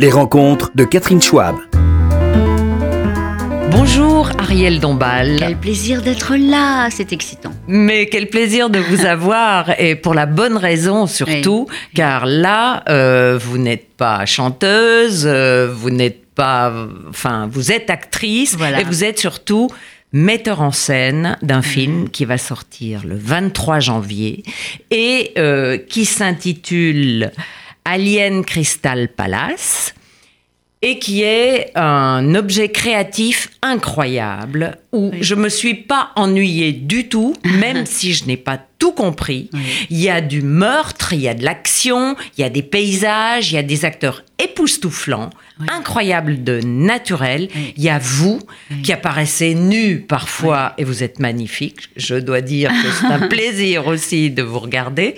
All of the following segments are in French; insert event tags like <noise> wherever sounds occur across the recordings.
Les rencontres de Catherine Schwab. Bonjour Ariel Dombal. Quel plaisir d'être là, c'est excitant. Mais quel plaisir de vous <laughs> avoir et pour la bonne raison surtout, car là, euh, vous n'êtes pas chanteuse, euh, vous n'êtes pas, enfin, vous êtes actrice et vous êtes surtout metteur en scène d'un film qui va sortir le 23 janvier et euh, qui s'intitule Alien Crystal Palace et qui est un objet créatif incroyable où je me suis pas ennuyée du tout, même <laughs> si je n'ai pas tout compris. Il y a du meurtre, il y a de l'action, il y a des paysages, il y a des acteurs époustouflants, incroyables de naturel. Il y a vous qui apparaissez nu parfois et vous êtes magnifique. Je dois dire que c'est un <laughs> plaisir aussi de vous regarder.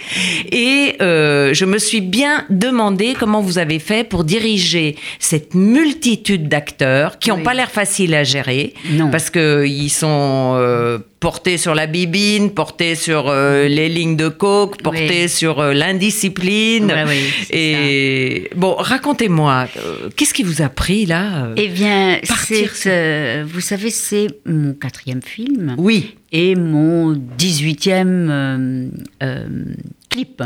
Et euh, je me suis bien demandé comment vous avez fait pour diriger cette multitude d'acteurs qui n'ont pas l'air faciles à gérer parce qu'ils sont euh, porté sur la bibine, porté sur euh, les lignes de coke, porté sur euh, l'indiscipline. et bon, racontez-moi, euh, qu'est-ce qui vous a pris là Eh bien, c'est, vous savez, c'est mon quatrième film. Oui. Et mon dix-huitième clip.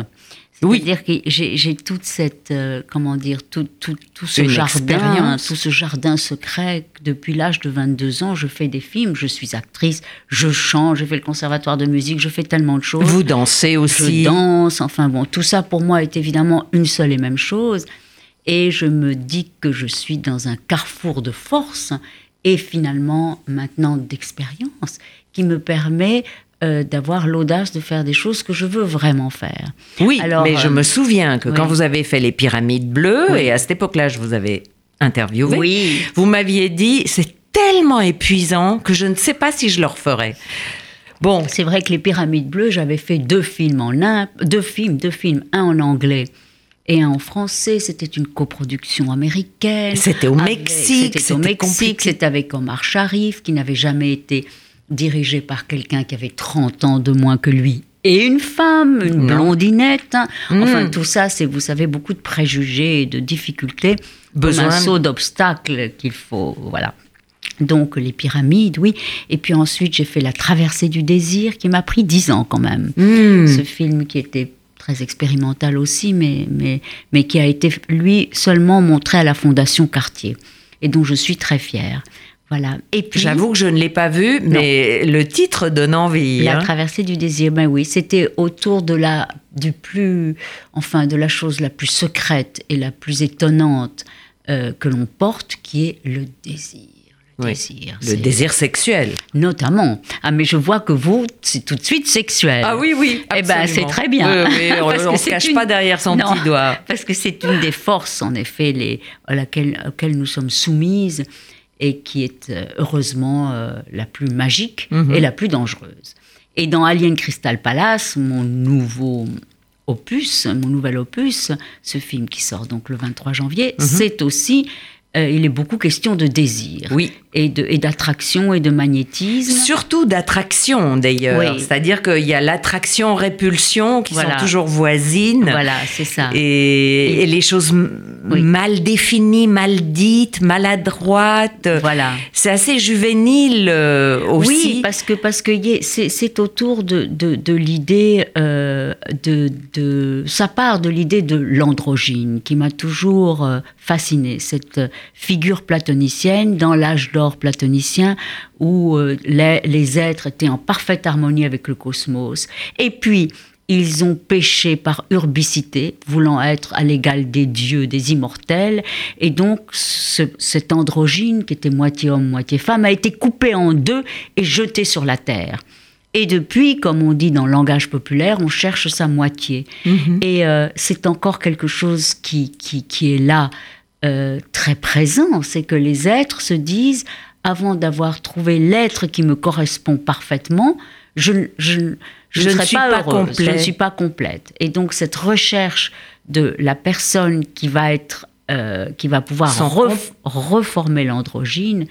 C'est-à-dire que j'ai toute cette, euh, comment dire, tout, tout, tout ce jardin, tout ce jardin secret. Depuis l'âge de 22 ans, je fais des films, je suis actrice, je chante, je fais le conservatoire de musique, je fais tellement de choses. Vous dansez aussi. Je danse, enfin bon, tout ça pour moi est évidemment une seule et même chose. Et je me dis que je suis dans un carrefour de force et finalement maintenant d'expérience qui me permet euh, d'avoir l'audace de faire des choses que je veux vraiment faire. Oui, Alors, mais je euh, me souviens que quand vous avez fait les pyramides bleues, et à cette époque-là, je vous avais interviewé, oui. vous m'aviez dit, c'est tellement épuisant que je ne sais pas si je le referais. Bon, c'est vrai que les pyramides bleues, j'avais fait deux films en un, deux films, deux films, un en anglais et un en français. C'était une coproduction américaine. C'était au Mexique. C'était au Mexique. C'était avec Omar Sharif, qui n'avait jamais été dirigé par quelqu'un qui avait 30 ans de moins que lui et une femme, une blondinette. Hein. Hmm. Enfin, tout ça, c'est, vous savez, beaucoup de préjugés et de difficultés, besoin un saut d'obstacles qu'il faut, voilà. Donc les pyramides, oui. Et puis ensuite, j'ai fait La traversée du désir, qui m'a pris dix ans quand même. Hmm. Ce film qui était très expérimental aussi, mais, mais, mais qui a été, lui, seulement montré à la Fondation Cartier. Et dont je suis très fière. Voilà. Et puis, j'avoue que je ne l'ai pas vu, mais le titre donne envie. La hein. traversée du désir, ben oui, c'était autour de la du plus, enfin, de la chose la plus secrète et la plus étonnante euh, que l'on porte, qui est le désir. Le, désir, le désir sexuel. Notamment. Ah, mais je vois que vous, c'est tout de suite sexuel. Ah oui, oui. Eh ben, c'est très bien. <laughs> on ne se cache pas derrière son petit doigt. Parce que c'est une des forces, en effet, les, à laquelle, auxquelles nous sommes soumises et qui est euh, heureusement euh, la plus magique mhm. et la plus dangereuse. Et dans Alien Crystal Palace, mon nouveau opus, mon nouvel opus, ce film qui sort donc le 23 janvier, mhm. c'est aussi euh, il est beaucoup question de désir. Oui. Et d'attraction et, de magnétisme. Surtout d'attraction d'ailleurs. C'est-à-dire qu'il y a l'attraction-répulsion qui sont toujours voisines. Voilà, c'est ça. Et, les choses mal définies, mal dites, maladroites. Voilà. C'est assez juvénile euh, aussi. Oui, parce que parce que c'est autour de, de, l'idée euh, de, de. Ça part de l'idée de l'androgyne qui m'a toujours fascinée. Cette figure platonicienne dans l'âge d'or platonicien où euh, les, êtres étaient en parfaite harmonie avec le cosmos. Et puis, ils ont péché par urbicité, voulant être à l'égal des dieux, des immortels. Et donc, cet androgyne, qui était moitié homme, moitié femme, a été coupé en deux et jeté sur la terre. Et depuis, comme on dit dans le langage populaire, on cherche sa moitié. Mm-hmm. Et euh, c'est encore quelque chose qui, qui, qui est là euh, très présent, c'est que les êtres se disent, avant d'avoir trouvé l'être qui me correspond parfaitement, je, je, je, ne, suis pas, je ne suis pas complète. Et donc cette recherche de la personne qui va être, euh, qui va pouvoir reformer l'androgyne,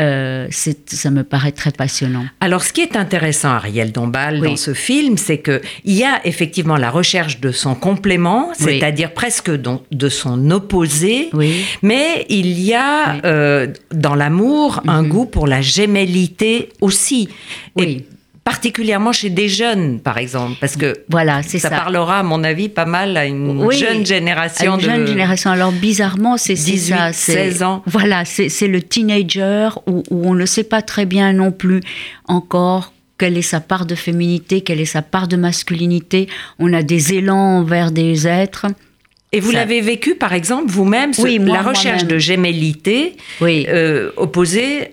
euh, ça me paraît très passionnant. Alors, ce qui est intéressant, Ariel Dombal, dans ce film, c'est que il y a effectivement la recherche de son complément, c'est-à-dire presque de son opposé, mais il y a euh, dans l'amour un mhm. goût pour la gémellité aussi. Oui particulièrement chez des jeunes, par exemple, parce que voilà, c'est ça, parlera, à mon avis, pas mal à une jeune génération. une jeune génération. Alors bizarrement, c'est 18, 16 ans. Voilà, c'est le teenager où, où on ne sait pas très bien non plus encore quelle est sa part de féminité, quelle est sa part de masculinité. On a des élans vers des êtres. Et vous l'avez vécu, par exemple, vous-même, la recherche de gémellité euh, opposée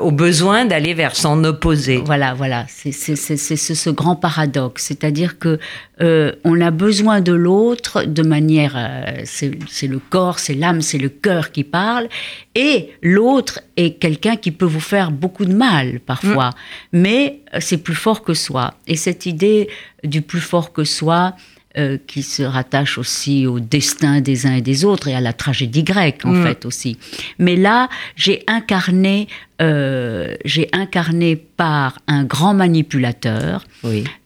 au besoin d'aller vers son opposé. Voilà, voilà, c'est ce grand paradoxe, c'est-à-dire que euh, on a besoin de l'autre de manière, euh, c'est le corps, c'est l'âme, c'est le cœur qui parle, et l'autre est quelqu'un qui peut vous faire beaucoup de mal parfois, mm. mais c'est plus fort que soi. Et cette idée du plus fort que soi, euh, qui se rattache aussi au destin des uns et des autres et à la tragédie grecque en mm. fait aussi. Mais là, j'ai incarné, euh, j'ai incarné par un grand manipulateur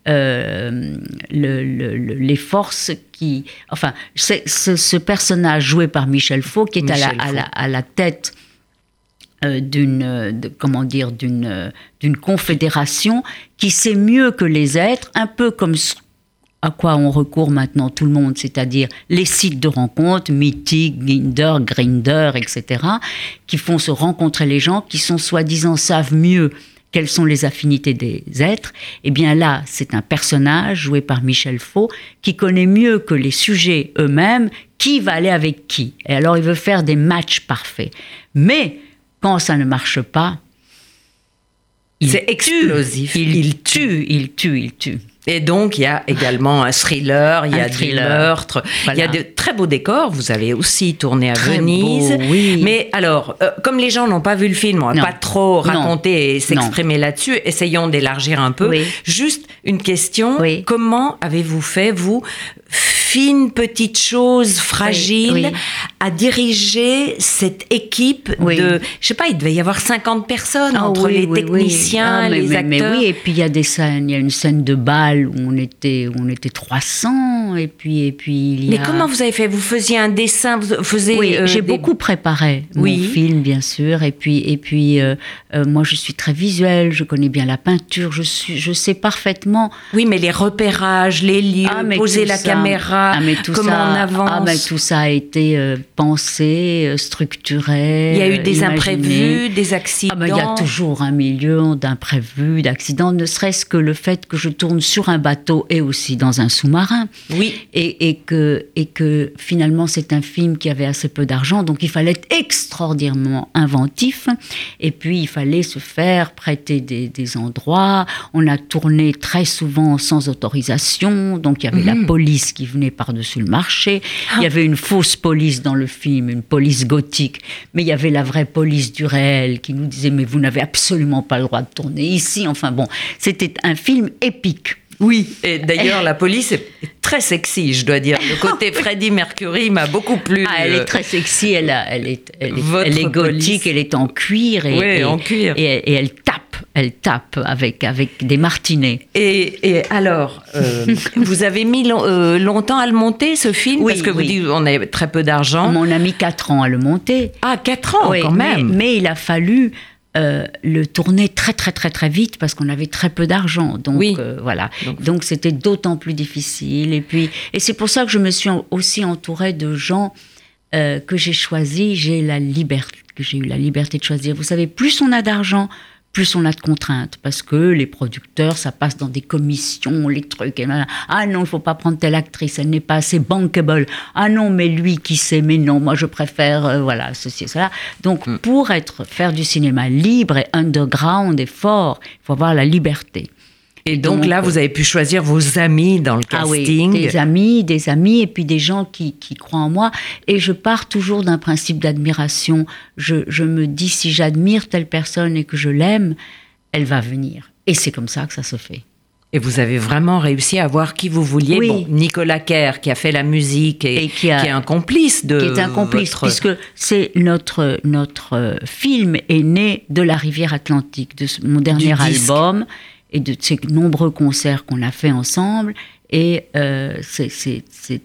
euh, les forces qui, enfin, ce, personnage joué par Michel Faux qui est à la, à, la, à la, tête d'une comment dire d'une d'une confédération qui sait mieux que les êtres un peu comme à quoi on recourt maintenant tout le monde, c'est-à-dire les sites de rencontres, Mythic, Ginder, Grinder, etc., qui font se rencontrer les gens qui sont soi-disant savent mieux quelles sont les affinités des êtres, eh bien là, c'est un personnage joué par Michel Faux qui connaît mieux que les sujets eux-mêmes qui va aller avec qui. Et alors, il veut faire des matchs parfaits. Mais quand ça ne marche pas, c'est explosif. Il, tue, il tue, il tue. Et donc, il y a également un thriller, il y a des meurtres, il y a de très beaux décors. Vous avez aussi tourné à Venise. oui. Mais alors, euh, comme les gens n'ont pas vu le film, on va pas trop raconter et s'exprimer là-dessus. Essayons d'élargir un peu. Juste une question. Comment avez-vous fait, vous, fine petite chose fragile, à diriger cette équipe de, je sais pas, il devait y avoir 50 personnes ah entre les techniciens, ah, les acteurs. Mais oui, et puis il y a des scènes, il y a une scène de bal où on était, on était 300, et puis, et puis il y Mais comment vous avez Vous faisiez un dessin, vous faisiez. Oui, euh, j'ai beaucoup préparé oui. mon film, bien sûr, et puis, et puis euh, euh, moi je suis très visuelle, je connais bien la peinture, je suis, je sais parfaitement. Oui, mais les repérages, les lieux, ah, poser la caméra ah, mais tout comment ça, on avance. Ah, mais tout ça a été euh, pensé, structuré. Il y a eu des imprévus, des accidents. Ah, il y a toujours un million d'imprévus, d'accidents, ne serait-ce que le fait que je tourne sur un bateau et aussi dans un sous-marin. Oui. Et, et, que, et que finalement, c'est un film qui avait assez peu d'argent, donc il fallait être extraordinairement inventif. Et puis, il fallait se faire prêter des, des endroits. On a tourné très souvent sans autorisation, donc il y avait la mhm. police qui venait par-dessus le marché. Il y ah. avait une fausse police dans le film, une police gothique, mais il y avait la vraie police du réel qui nous disait mais vous n'avez absolument pas le droit de tourner ici. Enfin bon, c'était un film épique. Oui, et d'ailleurs la police est très sexy, je dois dire. Le côté <laughs> Freddie Mercury m'a beaucoup plu. Ah, elle est très sexy, elle, elle, est, elle, est, gothique, elle est en cuir et, oui, en cuir. et elle tape elle tape avec, avec des martinets. Et, alors, euh, <laughs> vous avez mis euh, longtemps à le monter, ce film? Oui, Parce que vous dites on a très peu d'argent. On a mis 4 ans à le monter. Ah, 4 ans quand même mais, il a fallu euh, le tourner très très très très vite parce qu'on avait très peu d'argent. Donc voilà. Donc c'était d'autant plus difficile. Et puis et c'est pour ça que je me suis aussi entourée de gens que j'ai choisis. J'ai la liberté, que j'ai eu la liberté de choisir. Vous savez, plus on a d'argent, plus on a de contraintes, parce que les producteurs, ça passe dans des commissions, les trucs. Et ah non, il faut pas prendre telle actrice, elle n'est pas assez bankable. Ah non, mais lui qui sait, mais non, moi je préfère, euh, voilà, ceci et cela. Donc hmm. pour être faire du cinéma libre et underground et fort, il faut avoir la liberté. Et donc, là, vous avez pu choisir vos amis dans le casting. Ah oui, des amis, des amis, et puis des gens qui, croient en moi. Et je pars toujours d'un principe d'admiration. Je, je me dis, si j'admire telle personne et que je l'aime, elle va venir. Et c'est comme ça que ça se fait. Et vous avez vraiment réussi à voir qui vous vouliez. Oui. Bon, Nicolas Kerr, qui a fait la musique et, Et qui a- est un complice de. qui est un complice, votre- puisque c'est notre, notre euh, film est né de la rivière Atlantique, de mon dernier album et de ces nombreux concerts qu'on a fait ensemble. Et euh, c'est euh,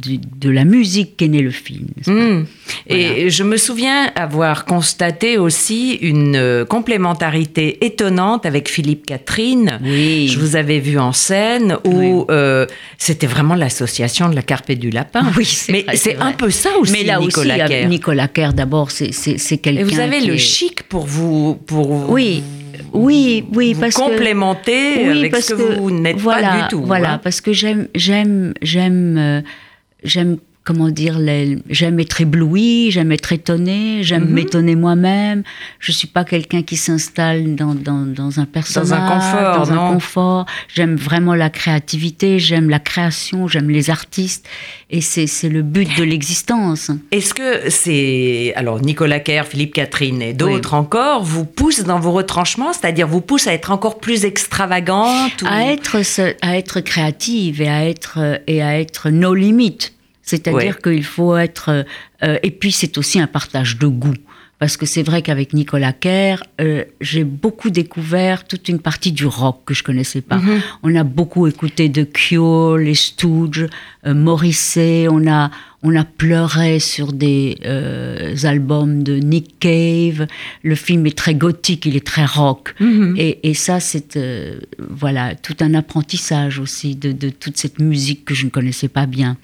de la musique qu'est né le film. Hmm. Et je me souviens avoir constaté aussi une euh, complémentarité étonnante avec Philippe Catherine. Oui. Je vous avais vu en scène où Oui. euh, c'était vraiment l'association de la carpe et du lapin. Oui, c'est Mais c'est un peu ça aussi, Mais là Nicolas aussi, Kerr. Nicolas Kerr, d'abord, c'est quelqu'un. Et vous avez qui le est- chic pour vous, pour Oui, oui, oui, vous parce que complémenter Oui, avec parce ce que, vous n'êtes voilà, pas du tout. Voilà, hein. parce que j'aime, j'aime, j'aime, euh, j'aime, comment dire, les- j'aime être ébloui, j'aime être étonné, j'aime Mhm. m'étonner moi-même. Je suis pas quelqu'un qui s'installe dans, dans, dans un personnage, confort, dans non. un confort. J'aime vraiment la créativité, j'aime la création, j'aime les artistes, et c'est, c'est le but de l'existence. Est-ce que c'est alors Nicolas Kerr, Philippe Catherine et d'autres encore vous poussent dans vos retranchements, c'est-à-dire vous poussent à être encore plus extravagante ou- à être ce- à être créative et à être et à être nos limites c'est-à-dire Ouais. qu'il faut être euh, et puis c'est aussi un partage de goût parce que c'est vrai qu'avec Nicolas Kerr, euh, j'ai beaucoup découvert toute une partie du rock que je connaissais pas. Mhm. On a beaucoup écouté de Cure, les Stooges, euh, Morrissey. On a on a pleuré sur des euh, albums de Nick Cave. Le film est très gothique, il est très rock. Mhm. Et, et ça, c'est euh, voilà tout un apprentissage aussi de, de toute cette musique que je ne connaissais pas bien.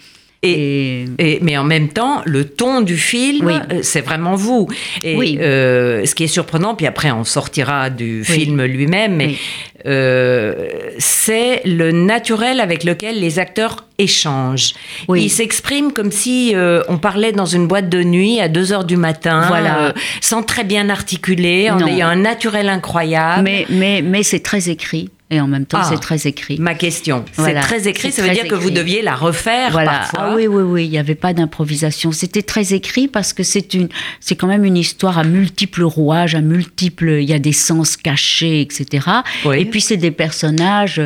Et, et- mais en même temps, le ton du film, Oui. euh, c'est vraiment vous. Et Oui. euh, ce qui est surprenant, puis après on sortira du film lui-même, mais Oui. euh, c'est le naturel avec lequel les acteurs échangent. Oui. Ils s'expriment comme si euh, on parlait dans une boîte de nuit à 2 heures du matin, Voilà. sans très bien articuler, en Non. ayant un naturel incroyable. mais mais mais c'est très écrit et en même temps Ah. c'est très écrit. Ma question, Voilà. c'est très écrit, ça veut dire que vous deviez la refaire Voilà. parfois. Ah oui, oui, oui. Il n'y avait pas d'improvisation. C'était très écrit parce que c'est une, c'est quand même une histoire à multiples rouages, à multiples. Il y a des sens cachés, etc. Oui. Et puis c'est des personnages.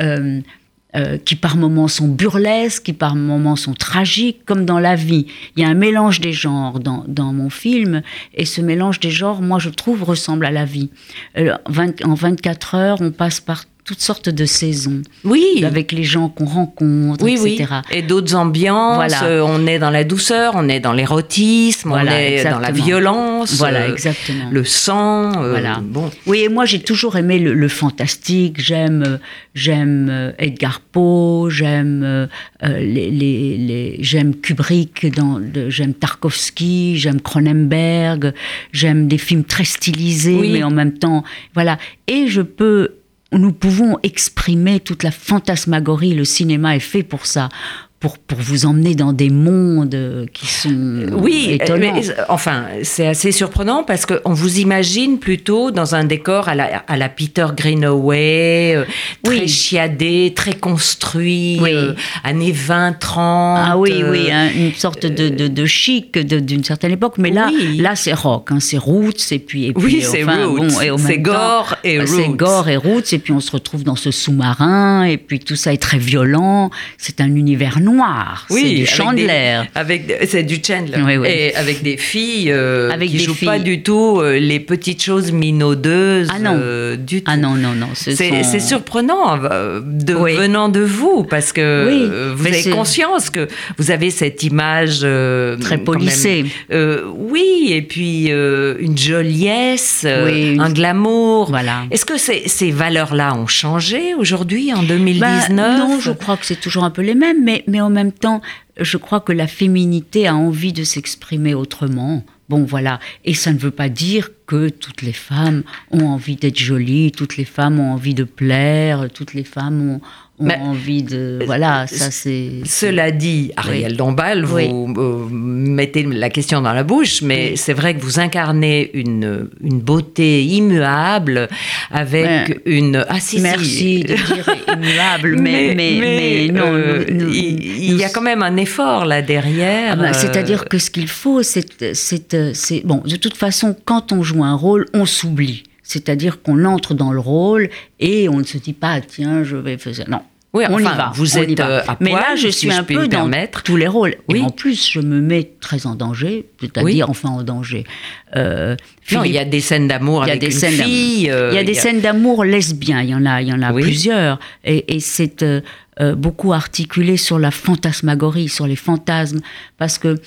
euh, euh, qui par moments sont burlesques, qui par moments sont tragiques, comme dans la vie. Il y a un mélange des genres dans, dans mon film, et ce mélange des genres, moi je trouve, ressemble à la vie. Euh, 20 en 24 heures, on passe par toutes sortes de saisons, Oui. avec les gens qu'on rencontre, Oui, etc. oui. Et d'autres ambiances. Voilà. euh, on est dans la douceur, on est dans l'érotisme, Voilà, on est dans la violence. Voilà, euh, exactement. Le sang. euh, Voilà. Bon. Oui, et moi j'ai toujours aimé le, le fantastique. J'aime, j'aime Edgar Poe, j'aime euh, les, les, les- j'aime Kubrick, j'aime Tarkovsky, j'aime Cronenberg, j'aime des films très stylisés, Oui. mais en même temps, voilà. Et je peux, nous pouvons exprimer toute la fantasmagorie. Le cinéma est fait pour ça. Pour, pour vous emmener dans des mondes euh, qui sont Oui, euh, étonnants. mais, euh, enfin, c'est assez surprenant parce qu'on vous imagine plutôt dans un décor à la, à la Peter Greenaway, euh, très Oui. chiadé, très construit, Oui. euh, années 20-30. Ah oui, euh, oui, hein, une sorte de, de, de chic d'une certaine époque. Mais là, Oui. là c'est rock, hein, c'est roots. Et puis, et Oui, puis, c'est enfin, roots. bon, C'est gore et euh, C'est roots. gore et roots. Et puis on se retrouve dans ce sous-marin. Et puis tout ça est très violent. C'est un univers noir. Oui, c'est du avec Chandler. des- Avec, c'est du Chandler. Oui, oui. Et avec des filles euh, Avec qui des jouent filles. pas du tout euh, les petites choses minaudeuses. Ah non. euh, du tout. Ah non, non, non. ce C'est sont- c'est surprenant de, Oui. venant de vous parce que vous avez conscience que vous avez cette image Très polissée. oui, et puis une joliesse, un glamour. Voilà. Est-ce que ces, ces valeurs-là ont changé aujourd'hui en Bah, 2019 non, je crois que c'est toujours un peu les mêmes, mais, mais en même temps, je crois que la féminité a envie de s'exprimer autrement. Bon, voilà. Et ça ne veut pas dire que toutes les femmes ont envie d'être jolies, toutes les femmes ont envie de plaire, toutes les femmes ont, ont Mais- envie de... Voilà, ça c'est... Cela dit, Ariel Dombal, vous Oui. euh, mettez la question dans la bouche, mais Oui. c'est vrai que vous incarnez une, une beauté immuable avec une... Ah si, si. Merci de dire immuable, <laughs> mais, mais, mais, non. euh, nous- nous- il, nous- y a quand même un effort là derrière. Ah bah, euh, C'est-à-dire que ce qu'il faut, euh, c'est- bon. De toute façon, quand on joue un rôle, on s'oublie. C'est-à-dire qu'on entre dans le rôle et on ne se dit pas, tiens, je vais faire ça. Non. Oui, on y va. vous on êtes, va. euh, à Mais là, je si suis je un me peu dans tous les rôles. Oui. Et en plus, je me mets très en danger, c'est-à-dire, Oui. enfin, en danger. Euh, Non, il y Philippe- a des scènes d'amour il y a avec des une scènes fille. euh, il y a des scènes d'amour lesbiens, il y en a, il y en a Oui. plusieurs, et, et c'est euh, euh, beaucoup articulé sur la fantasmagorie, sur les fantasmes, parce que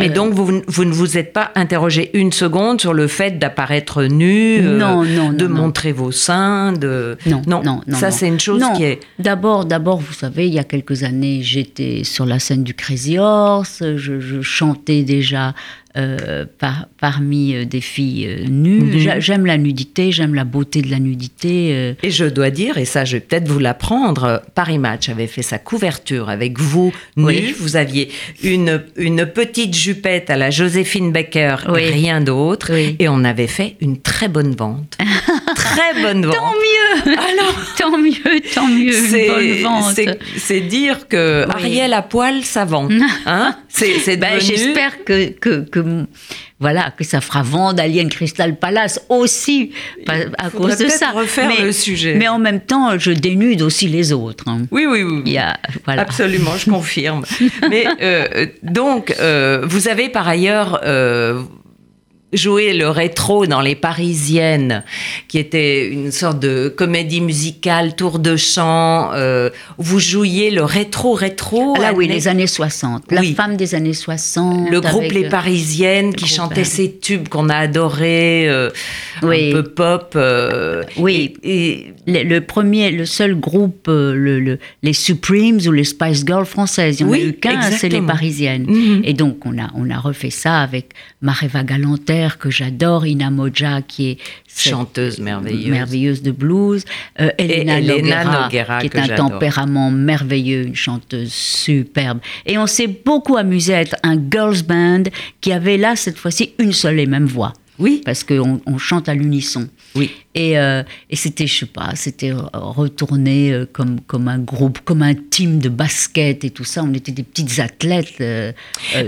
Euh, donc, vous, vous ne vous êtes pas interrogé une seconde sur le fait d'apparaître nu, euh, Non, de non, montrer vos seins, de... Non, non, non. Ça, c'est une chose qui est... D'abord, d'abord, vous savez, il y a quelques années, j'étais sur la scène du Crazy Horse, je, je chantais déjà euh, par- parmi euh, des filles euh, nues. Mhm. J'a- J'aime la nudité, j'aime la beauté de la nudité. Et je dois dire, et ça je vais peut-être vous l'apprendre, Paris Match avait fait sa couverture avec vous nu. Oui. Vous aviez une, une petite jupette à la Joséphine Baker, Oui. et rien d'autre. Oui. Et on avait fait une très bonne vente. <laughs> très bonne vente. Tant mieux Alors, <laughs> Tant mieux, tant mieux, une c'est, bonne vente. c'est- dire que. Ariel à poil, ça vend. <laughs> Hein c'est, c'est Ben, devenu- J'espère que, que, que, voilà, que ça fera vendre Alien Crystal Palace aussi à cause de ça. refaire mais, le sujet. Mais en même temps, je dénude aussi les autres. hein. Oui, oui, oui. oui. Il y a, voilà. Absolument, je confirme. <laughs> Mais euh, donc, euh, vous avez par ailleurs euh, joué le rétro dans Les Parisiennes, qui était une sorte de comédie musicale, tour de chant. euh, vous jouiez le rétro-rétro. Ah là, oui, années- les années 60. La Oui. femme des années 60. Le groupe Les euh, Parisiennes qui groupe, chantait euh, ces tubes qu'on a adorés, euh, Oui. un peu pop. euh, Oui. et- et Le, le premier, le seul groupe, le, le- les Supremes ou les Spice Girls françaises. Il n'y en Oui, a eu qu'un, c'est les. Parisiennes. Mhm. Et donc, on a, on a refait ça avec Mareva Galanter, que j'adore, Ina Moja, qui est chanteuse merveilleuse. merveilleuse de blues, euh, Elena, Elena Noguera, Noguera, qui est un tempérament merveilleux, une chanteuse superbe. Et on s'est beaucoup amusé à être un girls band qui avait là, cette fois-ci, une seule et même voix. Oui. Parce qu'on on chante à l'unisson. Oui. Et, euh, et c'était, je sais pas, c'était euh, retourné euh, comme, comme un groupe, comme un team de basket et tout ça. On était des petites athlètes euh,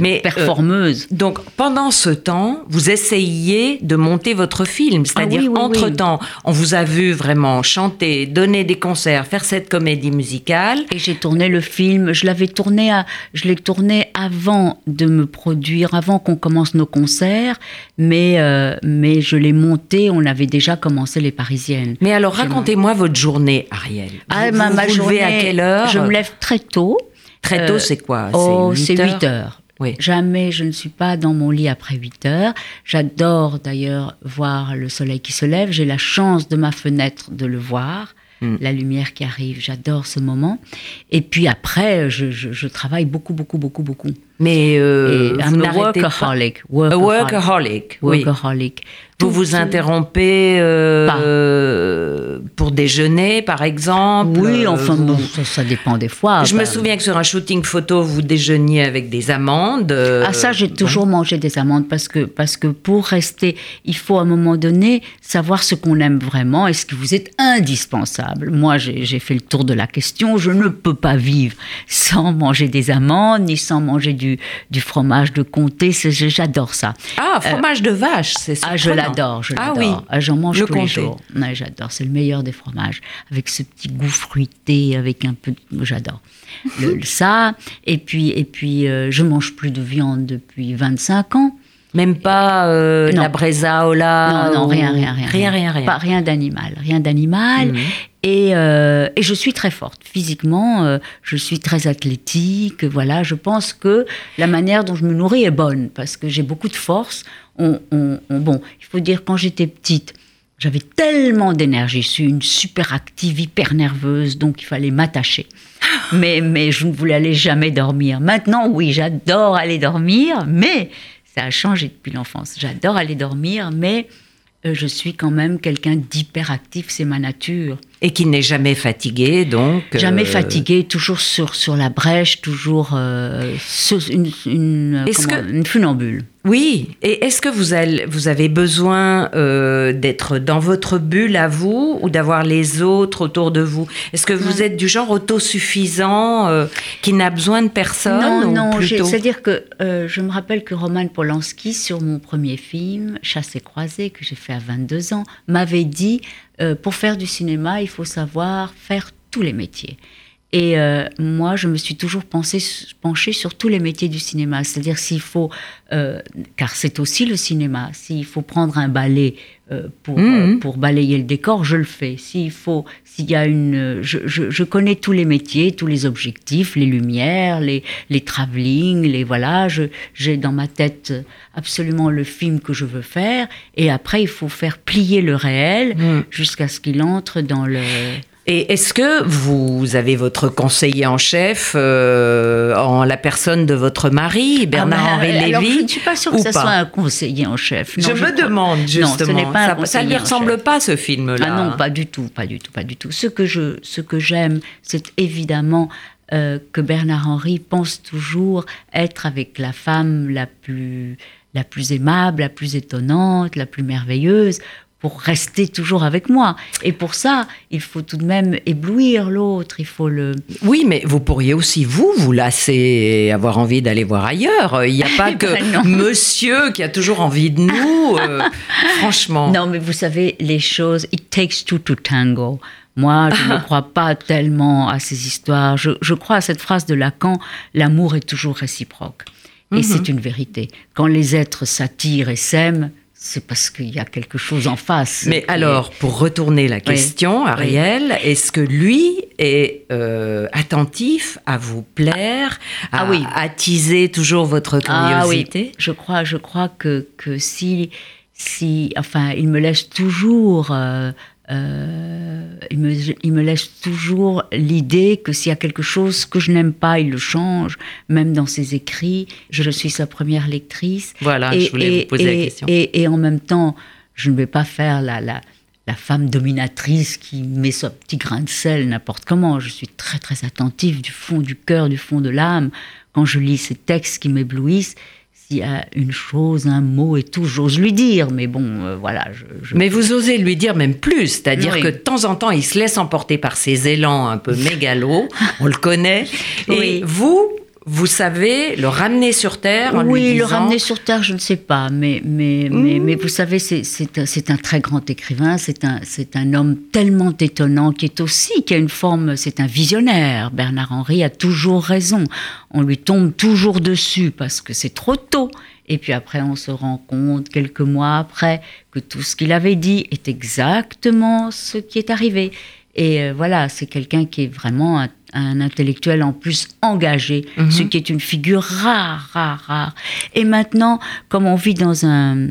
Mais, euh, performeuses. Donc, pendant ce temps, vous essayiez de monter votre film. C'est-à-dire, Ah oui, oui, oui. entre-temps, on vous a vu vraiment chanter, donner des concerts, faire cette comédie musicale. Et j'ai tourné le film. Je l'avais tourné, à, je l'ai tourné avant de me produire, avant qu'on commence nos concerts. Mais, euh, mais je l'ai monté. On avait déjà commencé les Parisiennes. Mais alors, racontez-moi votre journée, Ariel. Ah, vous ma, ma vous journée, à quelle heure Je me lève très tôt. Très tôt, Euh, c'est quoi? Oh, c'est 8 8 heures. Oui. Jamais je ne suis pas dans mon lit après 8 heures. J'adore d'ailleurs voir le soleil qui se lève. J'ai la chance de ma fenêtre de le voir. Mm. La lumière qui arrive, j'adore ce moment. Et puis après, je, je- je travaille beaucoup, beaucoup, beaucoup, beaucoup. Mais euh, pas. workaholic. A Workaholic. workaholic, oui. Workaholic. Vous vous interrompez euh, pour déjeuner, par exemple Oui, euh, enfin, vous- bon, ça, ça dépend des fois. Je me Ben, souviens que sur un shooting photo, vous déjeuniez avec des amandes. euh, Ah ça, j'ai toujours mangé des amandes parce que, parce que pour rester, il faut à un moment donné savoir ce qu'on aime vraiment et ce qui vous est indispensable. Moi, j'ai fait le tour de la question. Je ne peux pas vivre sans manger des amandes ni sans manger du, du fromage de comté. J'adore ça. Ah, fromage de vache, c'est Ah, je l'adore, je Ah l'adore. oui, Ah, J'en mange Le tous les jours. Ouais, j'adore, c'est le meilleur des fromages. Avec ce petit goût fruité, avec un peu... de- J'adore. Ça, et puis, et puis euh, je mange plus de viande depuis 25 ans. Même pas euh, la bresaola non, non, ou- rien, rien, rien. Rien, rien, rien. Pas rien d'animal, rien d'animal. Mhm. Et, euh, et je suis très forte. Physiquement, euh, je suis très athlétique. Voilà, je pense que la manière dont je me nourris est bonne parce que j'ai beaucoup de force. On, on- on- bon, il faut dire, quand j'étais petite, j'avais tellement d'énergie. Je suis une super active, hyper nerveuse, donc il fallait m'attacher. Mais, mais je ne voulais aller jamais dormir. Maintenant, oui, j'adore aller dormir, mais ça a changé depuis l'enfance. J'adore aller dormir, mais euh, je suis quand même quelqu'un d'hyperactif, c'est ma nature. Et qui n'est jamais fatigué, donc. Jamais euh, fatigué, toujours sur, sur la brèche, toujours euh, une, une, une funambule. Oui, et est-ce que vous avez, vous avez besoin euh, d'être dans votre bulle à vous ou d'avoir les autres autour de vous? Est-ce que vous êtes du genre autosuffisant euh, qui n'a besoin de personne Non, non, c'est-à-dire que euh, je me rappelle que Roman Polanski, sur mon premier film, Chasse et croisé, que j'ai fait à 22 ans, m'avait dit, pour faire du cinéma, il faut savoir faire tous les métiers. Et euh, moi, je me suis toujours pensé, penchée sur tous les métiers du cinéma. C'est-à-dire s'il faut, euh, car c'est aussi le cinéma, s'il faut prendre un balai euh, pour, mmh. pour balayer le décor, je le fais. S'il faut, s'il y a une, je, je, je, connais tous les métiers, tous les objectifs, les lumières, les, les travelling, les voilà. J'ai dans ma tête absolument le film que je veux faire. Et après, il faut faire plier le réel mmh. jusqu'à ce qu'il entre dans le et est-ce que vous avez votre conseiller en chef euh, en la personne de votre mari, Bernard-Henri ah bah, Lévy Je ne suis pas sûre que ce soit un conseiller en chef. je, me demande justement. ça ne lui ressemble pas ce film-là. Ah non, pas du tout, pas du tout, pas du tout. Ce que je, ce que j'aime, c'est évidemment euh, que Bernard-Henri pense toujours être avec la femme la plus la plus aimable, la plus étonnante, la plus merveilleuse, pour rester toujours avec moi. Et pour ça, il faut tout de même éblouir l'autre, il faut le... Oui, mais vous pourriez aussi, vous, vous lasser et avoir envie d'aller voir ailleurs. Il n'y a pas <laughs> que ben monsieur qui a toujours envie de nous, euh, <laughs> franchement. Non, mais vous savez, les choses, it takes two to tango. Moi, je ne <laughs> crois pas tellement à ces histoires. Je, je crois à cette phrase de Lacan, l'amour est toujours réciproque. Et mhm. c'est une vérité. Quand les êtres s'attirent et s'aiment, c'est parce qu'il y a quelque chose en face. Mais alors, pour retourner la question, Ariel, est-ce que lui est euh, attentif à vous plaire, à ah oui. attiser toujours votre curiosité ah oui. Je crois, je crois que, que si, si, enfin, il me laisse toujours euh, euh, il, me, il, me, laisse toujours l'idée que s'il y a quelque chose que je n'aime pas, il le change, même dans ses écrits. Je suis sa première lectrice. Voilà, et, je voulais vous poser et, la question. Et, en même temps, je ne vais pas faire la, la, la femme dominatrice qui met son petit grain de sel n'importe comment. Je suis très très attentive du fond du cœur, du fond de l'âme. Quand je lis ces textes qui m'éblouissent, s'il y a une chose, un mot et tout, j'ose lui dire, mais bon, euh, voilà. Je, Mais vous osez lui dire même plus, c'est-à-dire que de temps en temps, il se laisse emporter par ses élans un peu <laughs> mégalos, on le connaît, et vous, vous savez le ramener sur Terre en Oui, lui le ramener sur Terre, je ne sais pas, mais, mais, mais, mais, vous savez, c'est un très grand écrivain, c'est un, un homme tellement étonnant qui est aussi, qui a une forme, c'est un visionnaire. Bernard Henry a toujours raison. On lui tombe toujours dessus parce que c'est trop tôt. Et puis après, on se rend compte, quelques mois après, que tout ce qu'il avait dit est exactement ce qui est arrivé. Et euh, voilà, c'est quelqu'un qui est vraiment un un intellectuel en plus engagé, mhm. ce qui est une figure rare, rare, rare. Et maintenant, comme on vit dans un,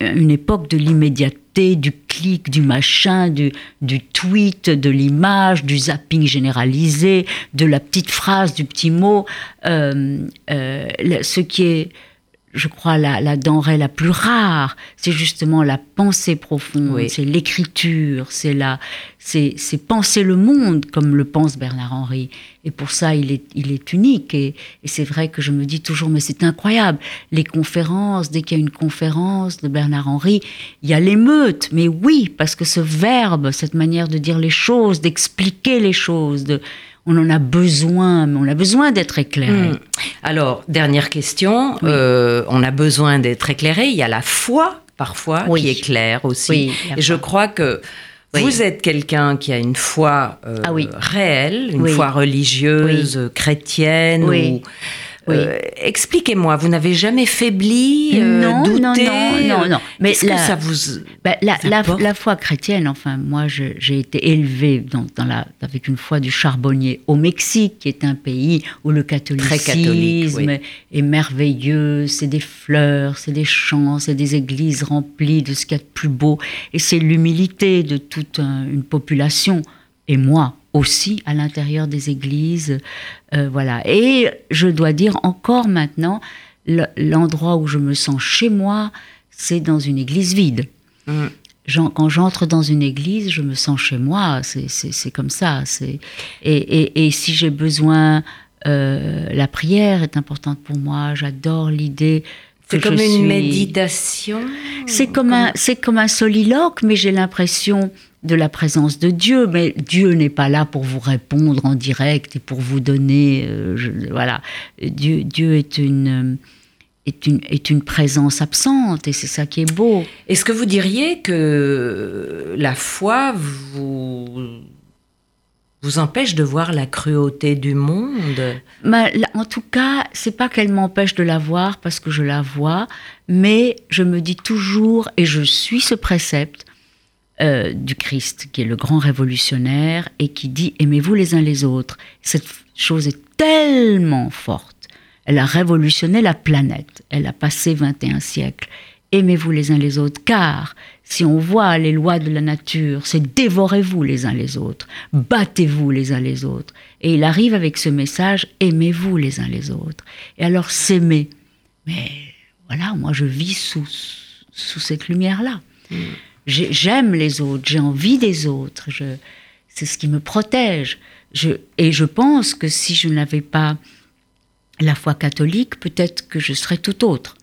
une époque de l'immédiateté, du clic, du machin, du, du tweet, de l'image, du zapping généralisé, de la petite phrase, du petit mot, euh, euh, ce qui est je crois, la, la, denrée la plus rare, c'est justement la pensée profonde, c'est l'écriture, c'est la, c'est, penser le monde comme le pense Bernard Henry. Et pour ça, il est, il est unique. Et, et c'est vrai que je me dis toujours, mais c'est incroyable. Les conférences, dès qu'il y a une conférence de Bernard Henry, il y a l'émeute. Mais oui, parce que ce verbe, cette manière de dire les choses, d'expliquer les choses, de, on en a besoin, mais on a besoin d'être éclairé. Hmm. Alors, dernière question, euh, on a besoin d'être éclairé. Il y a la foi, parfois, qui est claire aussi. Et je crois que vous êtes quelqu'un qui a une foi euh, ah réelle, une foi religieuse, chrétienne. Ou, euh, expliquez-moi, vous n'avez jamais faibli, euh, non, douté Non, non, non, Mais est-ce que ça vous bah, la, la, foi chrétienne, enfin, moi, j'ai été élevée dans, dans, la, avec une foi du charbonnier au Mexique, qui est un pays où le catholicisme est merveilleux. C'est des fleurs, c'est des chants, c'est des églises remplies de ce qu'il y a de plus beau, et c'est l'humilité de toute une population. Et moi, aussi à l'intérieur des églises. Euh, voilà. Et je dois dire encore maintenant, l'endroit où je me sens chez moi, c'est dans une église vide. Mmh. quand j'entre dans une église, je me sens chez moi. C'est comme ça. Et, et, et, si j'ai besoin, euh, la prière est importante pour moi. J'adore l'idée. C'est comme une méditation. C'est comme, un, c'est comme un soliloque, mais j'ai l'impression de la présence de Dieu. Mais Dieu n'est pas là pour vous répondre en direct et pour vous donner. Euh, voilà. Dieu, Dieu est une est une, est une présence absente et c'est ça qui est beau. Est-ce que vous diriez que la foi vous, vous empêche de voir la cruauté du monde En tout cas, c'est pas qu'elle m'empêche de la voir parce que je la vois, mais je me dis toujours, et je suis ce précepte, euh, du Christ, qui est le grand révolutionnaire et qui dit aimez-vous les uns les autres. Cette chose est tellement forte elle a révolutionné la planète. Elle a passé 21 siècles. Aimez-vous les uns les autres, car si on voit les lois de la nature, c'est dévorez-vous les uns les autres, battez-vous les uns les autres. Et il arrive avec ce message, aimez-vous les uns les autres. Et alors s'aimer. Mais voilà, moi je vis sous, sous cette lumière-là. Mm. J'aime les autres, j'ai envie des autres, c'est ce qui me protège. Je, et je pense que si je n'avais pas la foi catholique, peut-être que je serais tout autre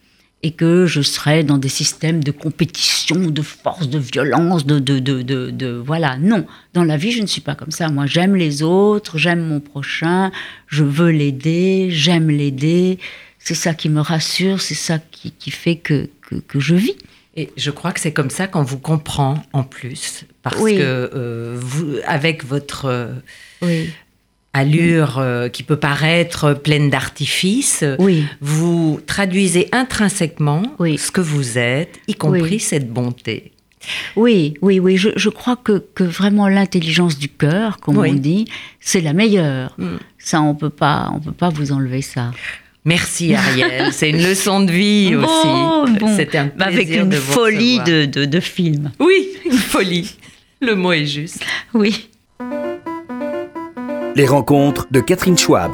et que je serais dans des systèmes de compétition, de force, de violence, de, de, de, de, voilà. Non, dans la vie, je ne suis pas comme ça. Moi, j'aime les autres, j'aime mon prochain, je veux l'aider, j'aime l'aider. C'est ça qui me rassure, c'est ça qui, qui fait que, que, que, je vis. Et je crois que c'est comme ça qu'on vous comprend en plus, parce que euh, vous, avec votre oui allure euh, qui peut paraître pleine d'artifice, oui. vous traduisez intrinsèquement ce que vous êtes, y compris cette bonté. Oui, oui, oui. Je, crois que, que vraiment l'intelligence du cœur, comme on dit, c'est la meilleure. Mm. Ça, on peut pas, on peut pas vous enlever ça. Merci Ariel, c'est une leçon de vie <laughs> aussi. Bon, C'était un plaisir Avec une folie de, de, de film. Oui, une folie. Le mot est juste. Oui. Les rencontres de Catherine Schwab.